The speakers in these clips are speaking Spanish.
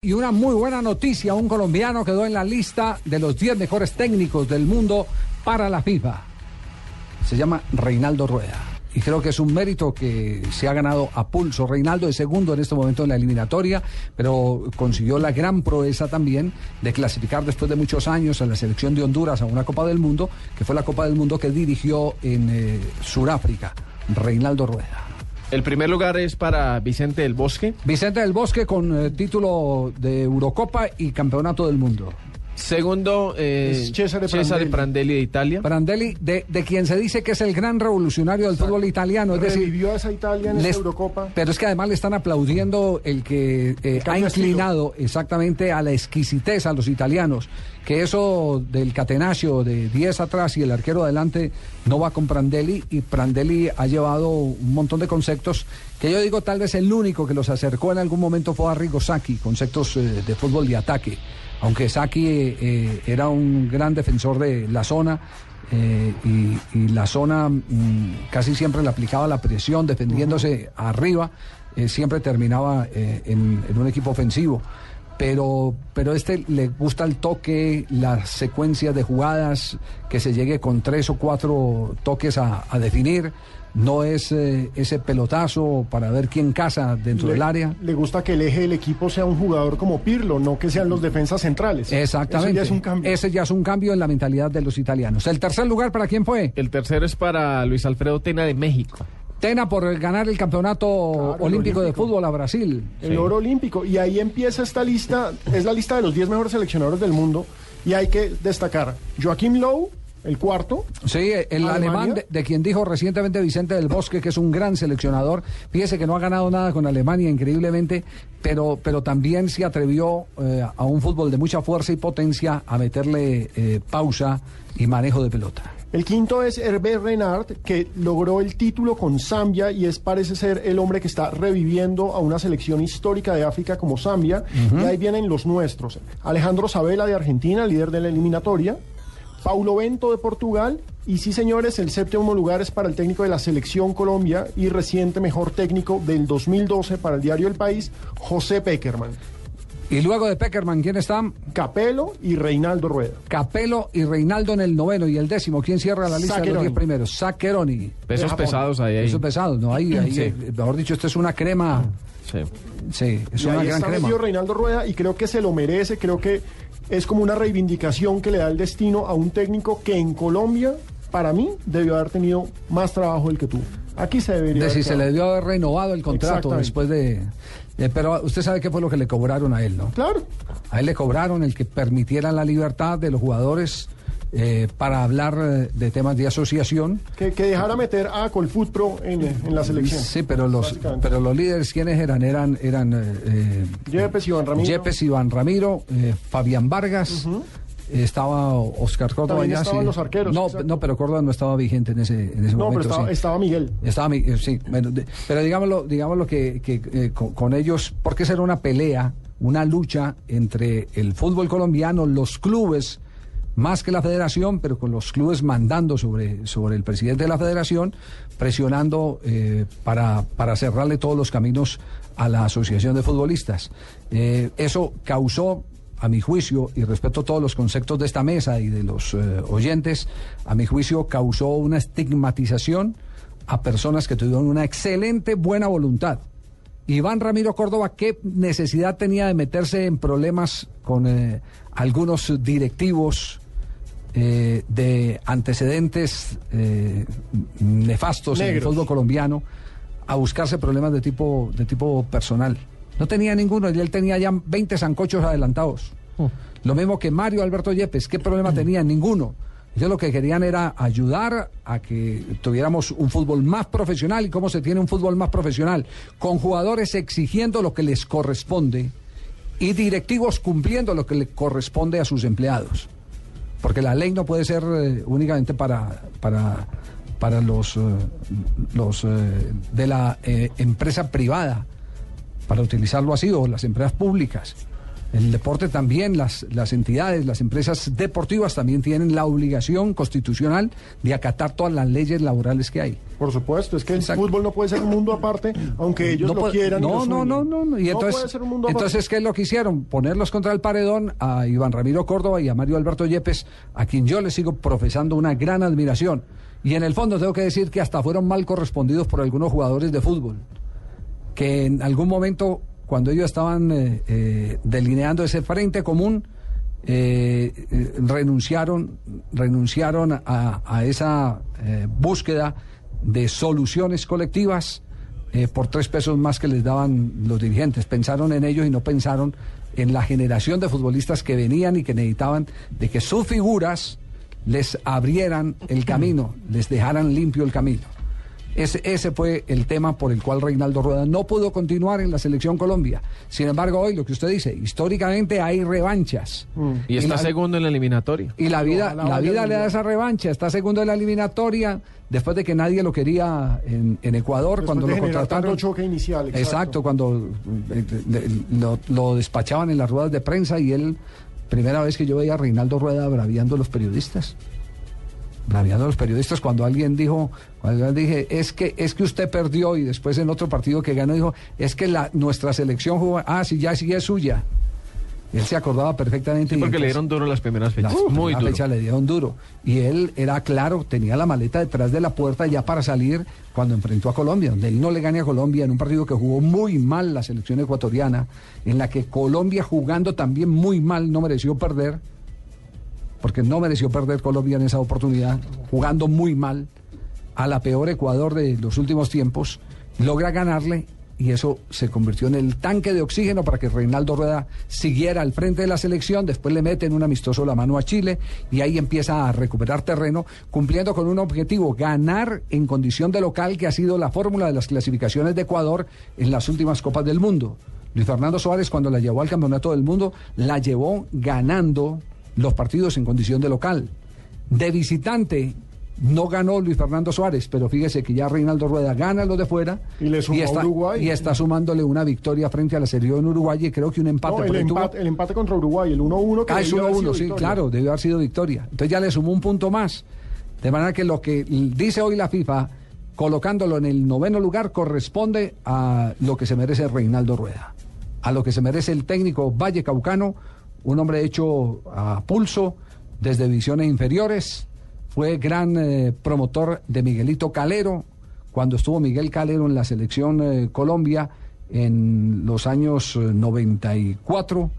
Y una muy buena noticia, un colombiano quedó en la lista de los 10 mejores técnicos del mundo para la FIFA. Se llama Reinaldo Rueda. Y creo que es un mérito que se ha ganado a pulso. Reinaldo es segundo en este momento en la eliminatoria, pero consiguió la gran proeza también de clasificar después de muchos años a la selección de Honduras a una Copa del Mundo, que fue la Copa del Mundo que dirigió en eh, Sudáfrica. Reinaldo Rueda. El primer lugar es para Vicente del Bosque. Vicente del Bosque con eh, título de Eurocopa y Campeonato del Mundo. Segundo, eh, Es Cesare Cesare Prandelli. Prandelli de Italia. Prandelli, de, de quien se dice que es el gran revolucionario del fútbol italiano. Es decir, Revivió a esa Italia en esa les- Eurocopa. Pero es que además le están aplaudiendo el que eh, ha inclinado exactamente a la exquisitez a los italianos. Que eso del catenaccio de 10 atrás y el arquero adelante no va con Prandelli. Y Prandelli ha llevado un montón de conceptos que yo digo tal vez el único que los acercó en algún momento fue Arrigo Sacchi, conceptos eh, de fútbol de ataque. Aunque Sacchi eh, era un gran defensor de la zona, eh, y, y la zona mm, casi siempre le aplicaba la presión defendiéndose arriba, eh, siempre terminaba eh, en, en un equipo ofensivo. Pero, pero este le gusta el toque, las secuencias de jugadas, que se llegue con tres o cuatro toques a, a definir. No es eh, ese pelotazo para ver quién casa dentro Le- del área. Le gusta que el eje del equipo sea un jugador como Pirlo, no que sean los defensas centrales. Exactamente. Eso ya es un cambio. Ese ya es un cambio en la mentalidad de los italianos. ¿El tercer lugar para quién fue? El tercero es para Luis Alfredo Tena de México. Tena por ganar el campeonato Claro, olímpico de fútbol a Brasil. El Sí. oro olímpico. Y ahí empieza esta lista, es la lista de los 10 mejores seleccionadores del mundo. Y hay que destacar Joaquim Lowe, el cuarto. Sí, el ¿Alemania? alemán de, de quien dijo recientemente Vicente del Bosque que es un gran seleccionador. Fíjese que no ha ganado nada con Alemania, increíblemente, pero, pero también se atrevió eh, a un fútbol de mucha fuerza y potencia a meterle eh, pausa y manejo de pelota. El quinto es Hervé Renard, que logró el título con Zambia y es parece ser el hombre que está reviviendo a una selección histórica de África como Zambia. Y ahí vienen los nuestros. Alejandro Sabela de Argentina, líder de la eliminatoria. Paulo Bento de Portugal. Y sí, señores, el séptimo lugar es para el técnico de la Selección Colombia y reciente mejor técnico del 2012 para el diario El País, José Peckerman. Y luego de Peckerman, ¿quién está? Capelo y Reinaldo Rueda. Capelo y Reinaldo en el noveno y el décimo. ¿Quién cierra la lista de los diez primeros? Saqueroni. Pesos pesados ahí. ahí. Eso es pesado, ¿no? Ahí, ahí, Sí. eh, mejor dicho, esto es una crema. Sí. Sí, es y una ahí gran está crema. Reinaldo Rueda y creo que se lo merece, creo que es como una reivindicación que le da el destino a un técnico que en Colombia, para mí, debió haber tenido más trabajo del que tuvo. Aquí se debería De si se le debió haber renovado el contrato después de, de- Pero usted sabe qué fue lo que le cobraron a él, ¿no? Claro, A él le cobraron el que permitieran la libertad de los jugadores eh, para hablar eh, de temas de asociación. que, que dejara meter a Colfoot Pro en, en la selección. Sí, pero los, pero los líderes, ¿quiénes eran? Eran, eran eh, eh, Yepes, Iván Ramiro. Yepes, Iván Ramiro, eh, Fabián Vargas. Estaba Oscar Córdoba ya, estaban sí. los arqueros, No, exacto. no, pero Córdoba no estaba vigente en ese, en ese No, momento. pero estaba, sí. estaba Miguel. Estaba, mi- eh, sí, bueno, de- pero digámoslo, digámoslo que, que, eh, con, con ellos, porque será una pelea, una lucha entre el fútbol colombiano, los clubes, más que la federación, pero con los clubes mandando sobre, sobre el presidente de la federación, presionando eh, para, para cerrarle todos los caminos a la asociación de futbolistas. Eh, eso causó a mi juicio, y respeto todos los conceptos de esta mesa y de los eh, oyentes, a mi juicio causó una estigmatización a personas que tuvieron una excelente buena voluntad. Iván Ramiro Córdoba, ¿qué necesidad tenía de meterse en problemas con algunos directivos eh, de antecedentes eh, nefastos en el fútbol colombiano a buscarse problemas de tipo, de tipo personal? No tenía ninguno, y él tenía ya 20 zancochos adelantados. Lo mismo que Mario Alberto Yepes, ¿qué problema tenía? Ninguno. Ellos lo que querían era ayudar a que tuviéramos un fútbol más profesional. ¿Y cómo se tiene un fútbol más profesional? Con jugadores exigiendo lo que les corresponde y directivos cumpliendo lo que le corresponde a sus empleados. Porque la ley no puede ser eh, únicamente para, para, para los, eh, los eh, de la empresa privada, para utilizarlo así, o las empresas públicas. El deporte también, las, las entidades, las empresas deportivas también tienen la obligación constitucional de acatar todas las leyes laborales que hay. Por supuesto, es que el fútbol no puede ser un mundo aparte, aunque ellos lo puede- quieran. y No, lo no, no, no, no. Y No entonces, puede ser un mundo aparte. entonces, ¿qué es lo que hicieron? Ponerlos contra el paredón a Iván Ramiro Córdoba y a Mario Alberto Yepes, a quien yo le sigo profesando una gran admiración. Y en el fondo tengo que decir que hasta fueron mal correspondidos por algunos jugadores de fútbol, que en algún momento, cuando ellos estaban eh, eh, delineando ese frente común, eh, renunciaron, renunciaron a, a esa búsqueda de soluciones colectivas por tres pesos más que les daban los dirigentes. Pensaron en ellos y no pensaron en la generación de futbolistas que venían y que necesitaban de que sus figuras les abrieran el camino, les dejaran limpio el camino. Ese, ese fue el tema por el cual Reinaldo Rueda no pudo continuar en la selección Colombia. Sin embargo, hoy lo que usted dice, históricamente hay revanchas. Y está la- segundo en la eliminatoria. y la vida, ojalá la vida le da esa revancha. Está segundo en la eliminatoria, después de que nadie lo quería en, en Ecuador, Después cuando de lo contrataron. tanto choque inicial, exacto. Exacto, cuando eh, lo, lo despachaban en las ruedas de prensa y él, primera vez que yo veía a Reinaldo Rueda braviando a los periodistas. Braviando a los periodistas cuando alguien dijo, cuando dije, es que, es que usted perdió y después en otro partido que ganó dijo, es que la, nuestra selección jugó, ah, sí, ya sí es suya. Él se acordaba perfectamente. Sí, porque le dieron duro las primeras fechas. Muy duro. fecha le dieron duro. Y él era claro, tenía la maleta detrás de la puerta ya para salir cuando enfrentó a Colombia, donde él no le gane a Colombia en un partido que jugó muy mal la selección ecuatoriana, en la que Colombia jugando también muy mal no mereció perder, porque no mereció perder Colombia en esa oportunidad, jugando muy mal a la peor Ecuador de los últimos tiempos, logra ganarle y eso se convirtió en el tanque de oxígeno para que Reinaldo Rueda siguiera al frente de la selección, después le mete en un amistoso la mano a Chile y ahí empieza a recuperar terreno, cumpliendo con un objetivo, ganar en condición de local, que ha sido la fórmula de las clasificaciones de Ecuador en las últimas Copas del Mundo. Luis Fernando Suárez cuando la llevó al Campeonato del Mundo, la llevó ganando los partidos en condición de local. De visitante no ganó Luis Fernando Suárez, pero fíjese que ya Reinaldo Rueda gana los de fuera Y le está, Uruguay. y está sumándole una victoria frente a la en Uruguay y creo que un empate. No, el, tuvo- empate, el empate contra Uruguay, el 1-1 que Ah, es debió haber 1-1, sido sí, claro, debió haber sido victoria. Entonces ya le sumó un punto más. De manera que lo que dice hoy la FIFA, colocándolo en el noveno lugar, corresponde a lo que se merece Reinaldo Rueda, a lo que se merece el técnico Valle Caucano, un hombre hecho a pulso desde divisiones inferiores, fue gran eh, promotor de Miguelito Calero, cuando estuvo Miguel Calero en la selección eh, Colombia en los años eh, 94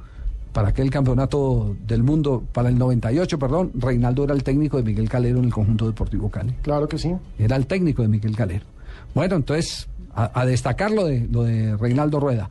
para aquel campeonato del mundo, para el 98, perdón, Reinaldo era el técnico de Miguel Calero en el conjunto deportivo Cali. Claro que sí. Era el técnico de Miguel Calero. Bueno, entonces, a, a destacar lo de, lo de Reinaldo Rueda.